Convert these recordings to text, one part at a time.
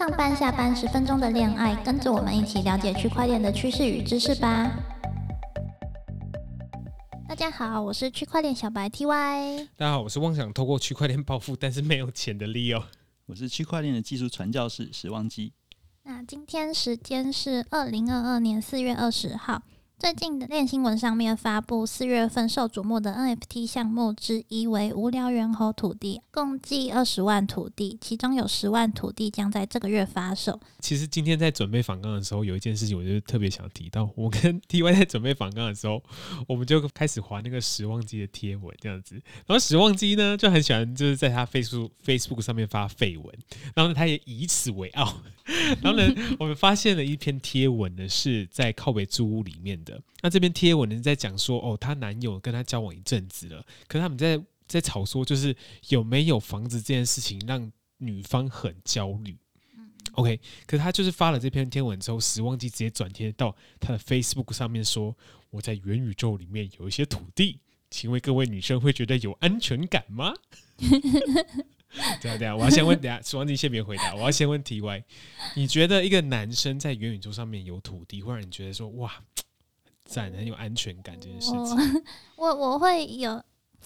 上班下班十分钟的恋爱，跟着我们一起了解区块链的趋势与知识吧。大家好，我是区块链小白 TY。大家好，我是妄想透过区块链暴富但是没有钱的 Leo。我是区块链的技术传教士史旺基。那今天时间是二零二二年四月二十号。最近的链新闻上面发布，四月份受瞩目的 NFT 项目之一为无聊猿猴土地，共计二十万土地，其中有十万土地将在这个月发售。其实今天在准备访纲的时候，有一件事情我就特别想提到。我跟 TY 在准备访纲的时候，我们就开始划那个时旺机的贴文，这样子。然后时旺机呢就很喜欢，就是在他 Facebook Facebook 上面发绯闻，然后呢他也以此为傲。然后呢，我们发现了一篇贴文呢，是在靠北租屋里面的。那这篇贴文呢，在讲说，哦，她男友跟她交往一阵子了，可是他们在在吵说，就是有没有房子这件事情让女方很焦虑。OK，可是她就是发了这篇贴文之后，时忘记直接转贴到她的 Facebook 上面说，我在元宇宙里面有一些土地，请问各位女生会觉得有安全感吗？对啊，对啊，我要先问，等下，双你先别回答，我要先问 T Y，你觉得一个男生在元宇宙上面有土地，会让你觉得说哇，赞，很有安全感这件事情？我我会有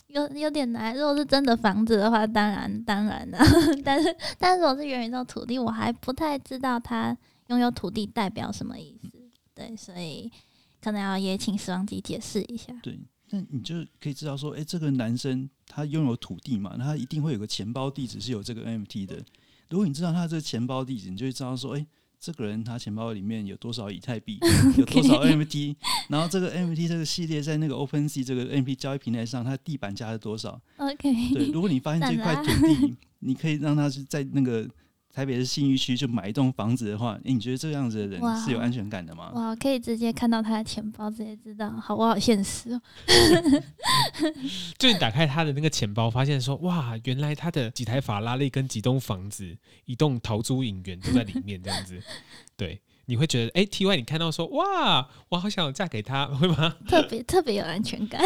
有有点难，如果是真的房子的话，当然当然的，但是但是如果是元宇宙土地，我还不太知道他拥有土地代表什么意思，对，所以可能要也请时光机解释一下。对。那你就可以知道说，哎，这个男生他拥有土地嘛，那他一定会有个钱包地址是有这个 NFT 的。如果你知道他这个钱包地址，你就会知道说，哎，这个人他钱包里面有多少以太币，有多少 NFT，然后这个 NFT 这个系列在那个 OpenSea 这个 NFT 交易平台上，它地板价是多少？OK，对，如果你发现这块 土地，你可以让它是在那个。台北是信义区，就买一栋房子的话，哎，你觉得这样子的人是有安全感的吗？哇，可以直接看到他的钱包，直接知道，好不好现实哦。就你打开他的那个钱包，发现说，哇，原来他的几台法拉利跟几栋房子、一栋陶朱影园都在里面，这样子，对。你会觉得，哎，T Y，你看到说，哇，我好想嫁给他，会吗？特别特别有安全感，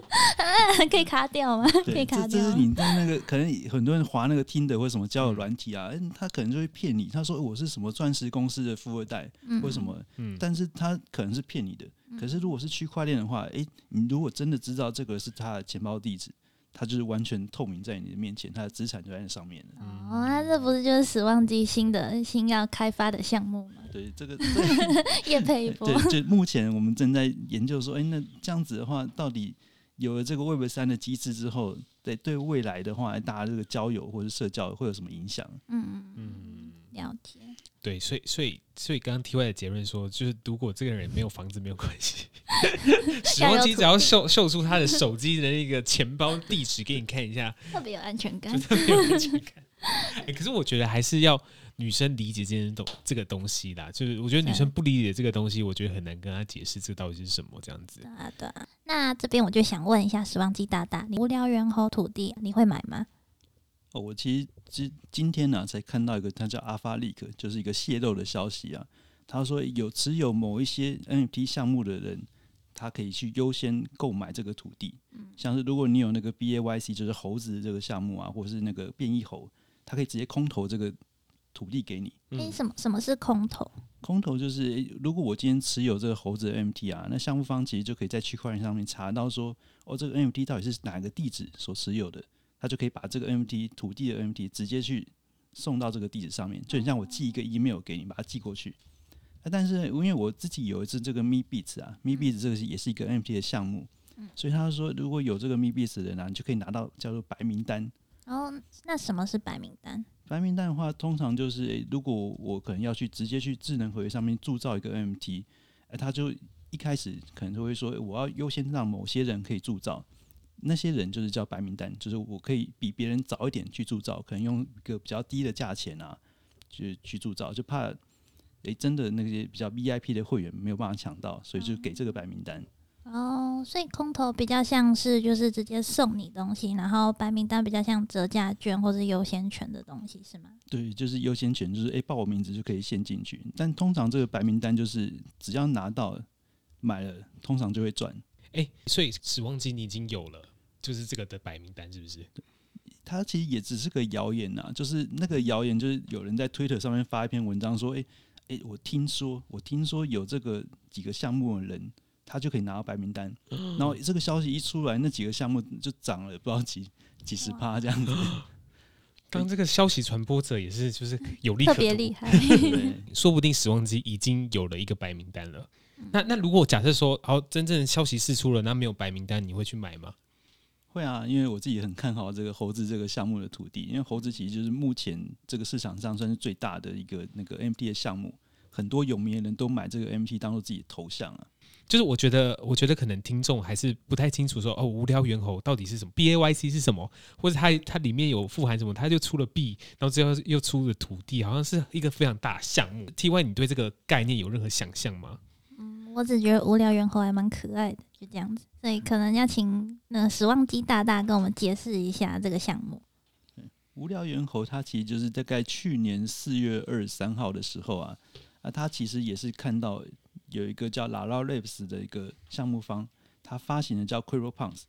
可以卡掉吗？可以卡掉。这是你在那个可能很多人划那个听的或什么交友软体啊，他可能就会骗你，他说我是什么钻石公司的富二代，为什么？嗯，但是他可能是骗你的。可是如果是区块链的话，哎，你如果真的知道这个是他的钱包地址。它就是完全透明在你的面前，它的资产就在那上面了。哦，那这不是就是死亡机新的新要开发的项目吗？对，这个 叶配一波。对，就目前我们正在研究说，哎，那这样子的话，到底有了这个 Web 三的机制之后，对对未来的话，大家这个交友或者社交会有什么影响？嗯嗯嗯，了解。对，所以所以所以刚刚 T Y 的结论说，就是如果这个人没有房子没有关系，使用机只要秀秀出他的手机的那个钱包地址给你看一下，特别有安全感，特别有安全感。哎，可是我觉得还是要女生理解这件东这个东西啦，就是我觉得女生不理解这个东西，我觉得很难跟她解释这到底是什么这样子。啊，对啊。那这边我就想问一下时光机大大，你无聊猿猴土地你会买吗？哦，我其实今今天呢才看到一个，它叫阿发利克，就是一个泄露的消息啊。他说有持有某一些 NFT 项目的人，他可以去优先购买这个土地。嗯，像是如果你有那个 BAYC，就是猴子这个项目啊，或者是那个变异猴，他可以直接空投这个土地给你。诶，什么什么是空投？空投就是如果我今天持有这个猴子的 NFT 啊，那项目方其实就可以在区块链上面查到说，哦，这个 NFT 到底是哪个地址所持有的。他就可以把这个 NFT 土地的 NFT 直接去送到这个地址上面，就很像我寄一个 email 给你，把它寄过去。但是因为我自己有一次这个 Me Beats 啊，Me Beats 这个也是一个 NFT 的项目，所以他说如果有这个 MeBits 的人啊，你就可以拿到叫做白名单。哦，那什么是白名单？白名单的话，通常就是如果我可能要去直接去智能合约上面铸造一个 NFT，哎，他就一开始可能就会说我要优先让某些人可以铸造。那些人就是叫白名单，就是我可以比别人早一点去铸造，可能用一个比较低的价钱啊，去去铸造，就怕诶真的那些比较 VIP 的会员没有办法抢到，所以就给这个白名单。哦，所以空投比较像是就是直接送你东西，然后白名单比较像折价券或者优先权的东西，是吗？对，就是优先权，就是诶报我名字就可以先进去，但通常这个白名单就是只要拿到买了，通常就会赚。哎，所以死亡机你已经有了。就是这个的白名单是不是？它其实也只是个谣言呐，就是那个谣言，就是有人在推特上面发一篇文章说，诶、诶、我听说，我听说有这个几个项目的人，他就可以拿到白名单，然后这个消息一出来，那几个项目就涨了不知道几几十趴这样子，刚这个消息传播者也是就是有利特别厉害。说不定死亡机已经有了一个白名单了。那那如果假设说，好，真正消息释出了，那没有白名单，你会去买吗？会啊，因为我自己很看好这个猴子这个项目的土地，因为猴子其实就是目前这个市场上算是最大的一个那个 MT 的项目，很多有名的人都买这个 MT 当做自己的头像啊。就是我觉得，我觉得可能听众还是不太清楚说，哦，无聊猿猴到底是什么，B A Y C 是什么，或者它它里面有富含什么，它就出了 B，，然后最后又出了土地，好像是一个非常大项目。T Y，你对这个概念有任何想象吗？嗯，我只觉得无聊猿猴还蛮可爱的，就这样子。所以可能要请那个史旺基大大跟我们解释一下这个项目。无聊猿猴它其实就是大概去年四月二十三号的时候啊，啊，它其实也是看到有一个叫 Lala Labs 的一个项目方，它发行的叫 Quiro Punks，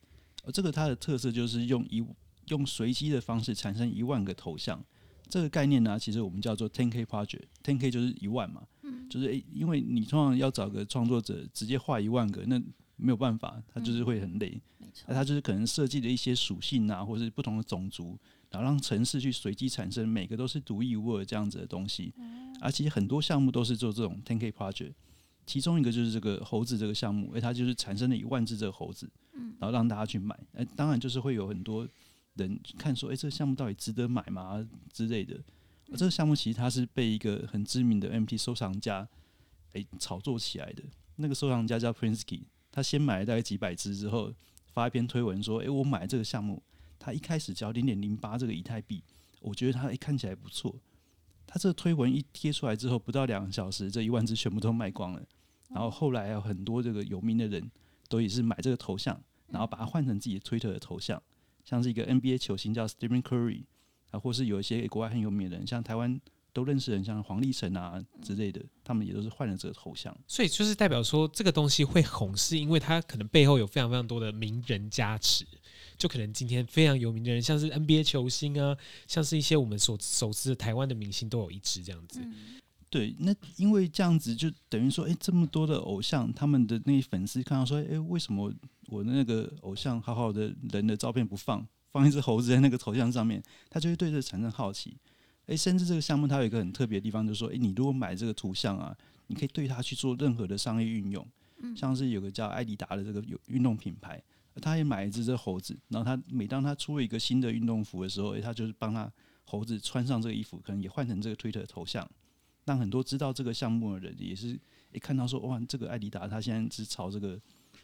而这个它的特色就是用一用随机的方式产生一万个头像。这个概念呢，其实我们叫做 Ten K Project，Ten K 就是一万嘛，就是诶、因为你通常要找个创作者直接画一万个，那没有办法，他就是会很累。那他就是可能设计的一些属性啊，或是不同的种族，然后让城市去随机产生，每个都是独一无二这样子的东西。而其实很多项目都是做这种 Ten K project，其中一个就是这个猴子这个项目，哎，它就是产生了一万只这个猴子，然后让大家去买。哎，当然就是会有很多人看说，哎，这个项目到底值得买吗之类的。而这个项目其实它是被一个很知名的 MT 收藏家诶炒作起来的。那个收藏家叫 Prinsky，他先买了大概几百只之后，发一篇推文说：“哎，我买这个项目，他一开始只要零点零八这个以太币，我觉得它诶看起来不错。”他这个推文一贴出来之后，不到两个小时，这一万只全部都卖光了。然后后来还有很多这个有名的人都也是买这个头像，然后把它换成自己的推特的头像，像是一个 NBA 球星叫 Stephen Curry 啊，或是有一些国外很有名的人，像台湾都认识的人，像黄立成啊之类的，他们也都是换了这个头像。所以就是代表说，这个东西会红，是因为它可能背后有非常非常多的名人加持。就可能今天非常有名的人，像是 NBA 球星啊，像是一些我们所熟知的台湾的明星，都有一支这样子。对，那因为这样子就等于说，诶，这么多的偶像，他们的那些粉丝看到说，诶，为什么我的那个偶像好好的人的照片不放，放一只猴子在那个头像上面，他就会对这产生好奇。诶，甚至这个项目它有一个很特别的地方，就是说，诶，你如果买这个图像啊，你可以对它去做任何的商业运用，嗯像是有个叫艾迪达的这个有运动品牌，他也买一只这猴子，然后他每当他出了一个新的运动服的时候，诶，他就是帮他猴子穿上这个衣服，可能也换成这个推特的头像。让很多知道这个项目的人也是一看到说哇，这个艾迪达他现在是朝这个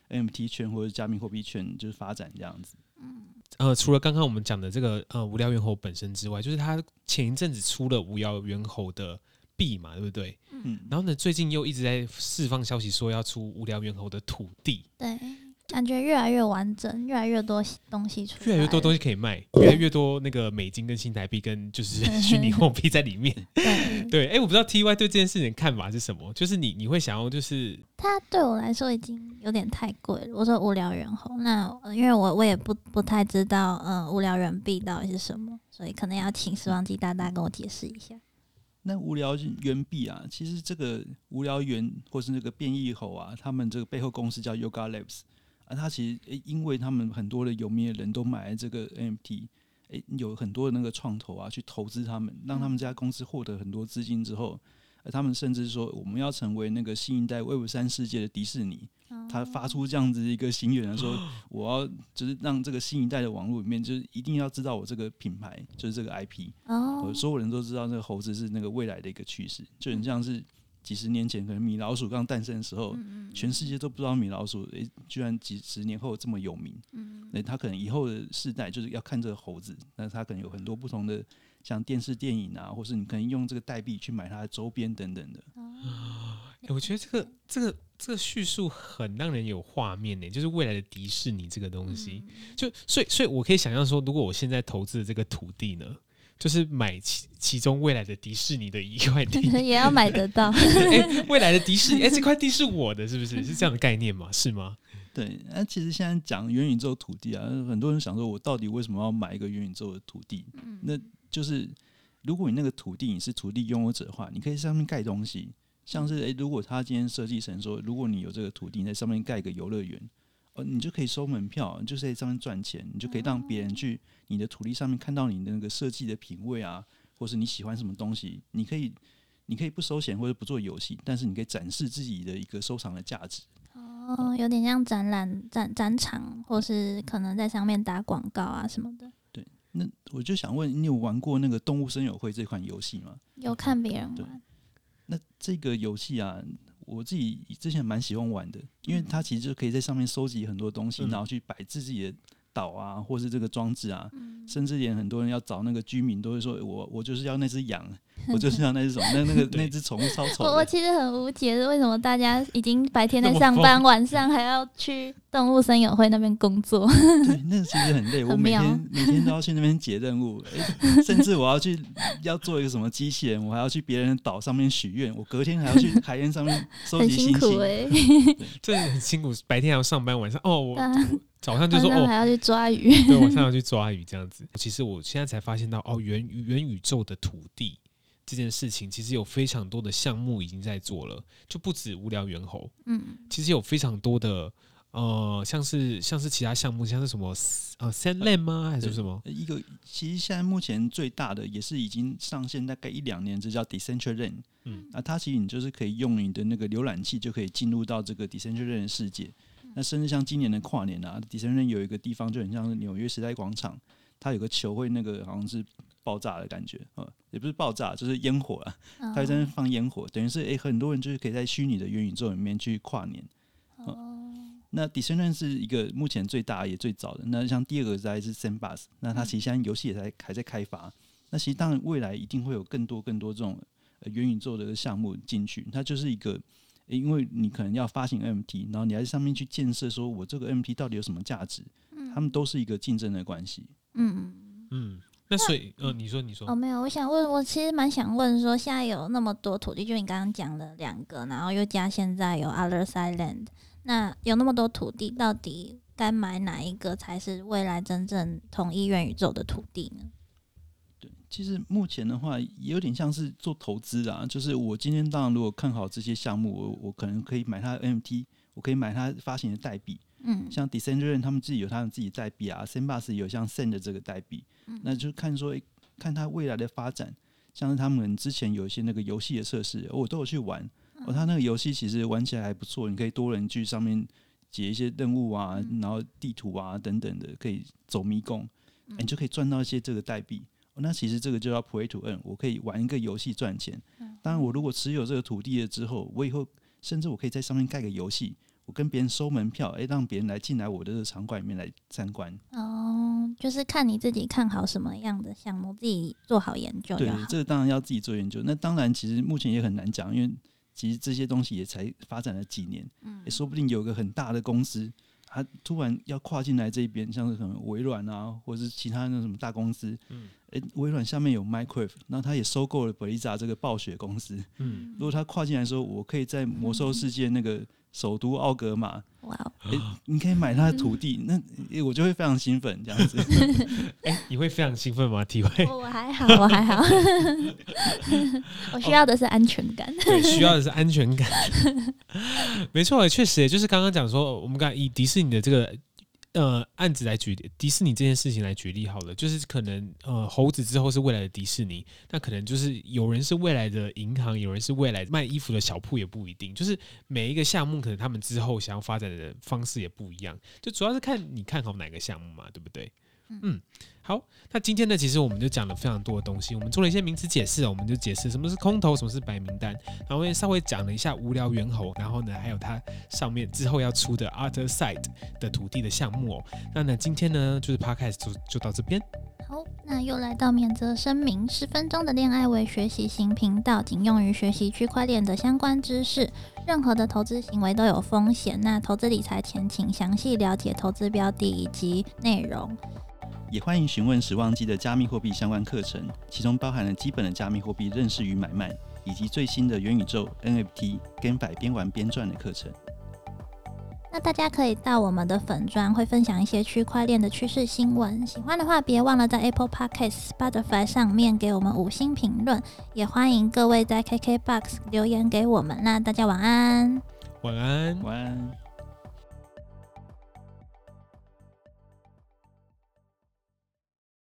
NFT 圈或者加密货币圈就是发展这样子。嗯。呃，除了刚刚我们讲的这个呃无聊猿猴本身之外，就是他前一阵子出了无聊猿猴的币嘛，对不对？嗯，然后呢，最近又一直在释放消息说要出无聊猿猴的土地，对，感觉越来越完整，越来越多东西出来，越来越多东西可以卖，越来越多那个美金跟新台币跟就是 虚拟货币在里面。对，对，哎、我不知道 T Y 对这件事情的看法是什么？就是你你会想要就是它对我来说已经有点太贵了。我说无聊猿猴，那呃因为我我也不不太知道，呃，无聊猿币到底是什么，所以可能要请时光机大大跟我解释一下。那无聊猿币啊，其实这个无聊猿或是那个变异猴啊，他们这个背后公司叫 Yoga Labs 啊，他其实诶，因为他们很多的有名的人都买了这个 NFT，诶，有很多的那个创投啊去投资他们，让他们这家公司获得很多资金之后，呃他们甚至说我们要成为那个新一代 Web 三世界的迪士尼，他发出这样子一个心愿，说我要就是让这个新一代的网络里面，就是一定要知道我这个品牌，就是这个 IP，哦。呃，，所有人都知道那个猴子是那个未来的一个趋势，就很像是几十年前可能米老鼠刚诞生的时候，全世界都不知道米老鼠，诶、居然几十年后这么有名。嗯，那他可能以后的世代就是要看这个猴子，那他可能有很多不同的像电视、电影啊，或是你可能用这个代币去买它的周边等等的。欸我觉得这个这个这个叙述很让人有画面呢，就是未来的迪士尼这个东西，就所以所以我可以想象说，如果我现在投资的这个土地呢，就是买其其中未来的迪士尼的一块地，也要买得到。哎、未来的迪士尼，哎、这块地是我的，是不是？是这样的概念吗？是吗？对，那其实现在讲元宇宙土地啊，很多人想说，我到底为什么要买一个元宇宙的土地？嗯那就是如果你那个土地你是土地拥有者的话，你可以上面盖东西，像是诶、如果他今天设计成说，如果你有这个土地，你在上面盖一个游乐园，呃，你就可以收门票，你就可以在上面赚钱，你就可以让别人去你的土地上面看到你的那个设计的品味啊，或是你喜欢什么东西，你可以。你可以不收钱或者不做游戏，但是你可以展示自己的一个收藏的价值。哦，有点像展览展展场，或是可能在上面打广告啊什么的。对那我就想问，你有玩过那个《动物森友会》这款游戏吗？有看别人对玩，那这个游戏啊，我自己之前蛮喜欢玩的，因为它其实就可以在上面收集很多东西，嗯。然后去摆置自己的岛啊，或是这个装置啊，嗯。甚至连很多人要找那个居民都会说，我我就是要那只羊，我就是要 那只什么，那那个那只宠物超丑我我。其实很无解，为什么大家已经白天在上班，晚上还要去动物森友会那边工作？对，那其实很累，我每很妙天每天都要去那边解任务，诶甚至我要去要做一个什么机器人，我还要去别人的岛上面许愿，我隔天还要去海燕上面 收很集星星。辛苦哎、真的很辛苦，白天还要上班，晚上哦，我啊早上就说哦，还要去抓鱼。对，晚上要去抓鱼这样子。其实我现在才发现到，哦，元元宇宙的土地这件事情，其实有非常多的项目已经在做了，就不止无聊猿猴，嗯，其实有非常多的呃，像是像是其他项目，像是什么呃 Sandland 吗？还是什么？一个其实现在目前最大的也是已经上线大概一两年，这叫 Decentraland。嗯那，它其实你就是可以用你的那个浏览器就可以进入到这个 Decentraland 的世界。那甚至像今年的跨年啊，Decentraland 有一个地方就很像是纽约时代广场，它有个球会那个好像是爆炸的感觉，呃，也不是爆炸，就是烟火啊，它在那放烟火，等于是诶、很多人就是可以在虚拟的元宇宙里面去跨年。哦，那 Decentraland 是一个目前最大也最早的。那像第二个在是 Sandbox，那它其实现在游戏也在还在开发。那其实当然未来一定会有更多更多这种呃元宇宙的项目进去。它就是一个，诶因为你可能要发行 MT，然后你在上面去建设，说我这个 MT 到底有什么价值，他们都是一个竞争的关系。嗯，嗯，那所以呃，你说你说哦，，没有，我想问，我其实蛮想问说，现在有那么多土地，就你刚刚讲的两个，然后又加现在有 Other Side Land，那有那么多土地，到底该买哪一个才是未来真正统一元宇宙的土地呢？对，其实目前的话，也有点像是做投资啊。就是我今天当然如果看好这些项目，我我可能可以买它的 NFT，我可以买它发行的代币。嗯像 Decentraland 他们自己有他们自己代币啊，Sandbox 有像 Send 的这个代币，嗯那就看说、诶看它未来的发展。像是他们之前有一些那个游戏的测试，我都有去玩。哦，他那个游戏其实玩起来还不错，你可以多人去上面解一些任务啊，然后地图啊等等的，可以走迷宫，诶你就可以赚到一些这个代币。哦，那其实这个就叫 Play to Earn，我可以玩一个游戏赚钱。当然，我如果持有这个土地了之后，我以后甚至我可以在上面盖个游戏，我跟别人收门票，诶，让别人来进来我的这个场馆里面来参观。哦，就是看你自己看好什么样的项目，自己做好研究就对好。，这个当然要自己做研究。那当然，其实目前也很难讲，因为其实这些东西也才发展了几年，嗯也说不定有个很大的公司，它突然要跨进来这一边，像是什么微软啊，或者是其他那什么大公司，嗯诶，微软下面有 Minecraft，然后它也收购了 Blizzard 这个暴雪公司。嗯，如果他跨进来说，我可以在魔兽世界那个首都奥格玛，哇你可以买他的土地，那诶我就会非常兴奋，这样子。哎、你会非常兴奋吗？体会我 我还好，我还好，我需要的是安全感。对，需要的是安全感。没错，确实，就是刚刚讲说，我们刚以迪士尼的这个呃案子来举迪士尼这件事情来举例好了，就是可能呃猴子之后是未来的迪士尼，那可能就是有人是未来的银行，有人是未来卖衣服的小铺，也不一定。就是每一个项目，可能他们之后想要发展的方式也不一样，就主要是看你看好哪个项目嘛，对不对？嗯，好，那今天呢，其实我们就讲了非常多的东西，我们做了一些名词解释哦，我们就解释什么是空头，什么是白名单，然后也稍微讲了一下无聊猿猴，然后呢，还有它上面之后要出的 Other Side 的土地的项目哦。那呢，今天呢，就是 Podcast 就就到这边。好，那又来到免责声明：十分钟的恋爱为学习型频道，仅用于学习区块链的相关知识。任何的投资行为都有风险。那投资理财前，请详细了解投资标的以及内容。也欢迎询问时旺基的加密货币相关课程，其中包含了基本的加密货币认识与买卖，以及最新的元宇宙 NFT、GameFi 边玩边赚的课程。那那大家可以到我们的粉专，会分享一些区块链的趋势新闻。喜欢的话，别忘了在 Apple Podcast、Spotify 上面给我们五星评论，也欢迎各位在 KKBox 留言给我们。那大家晚安。晚安。晚安。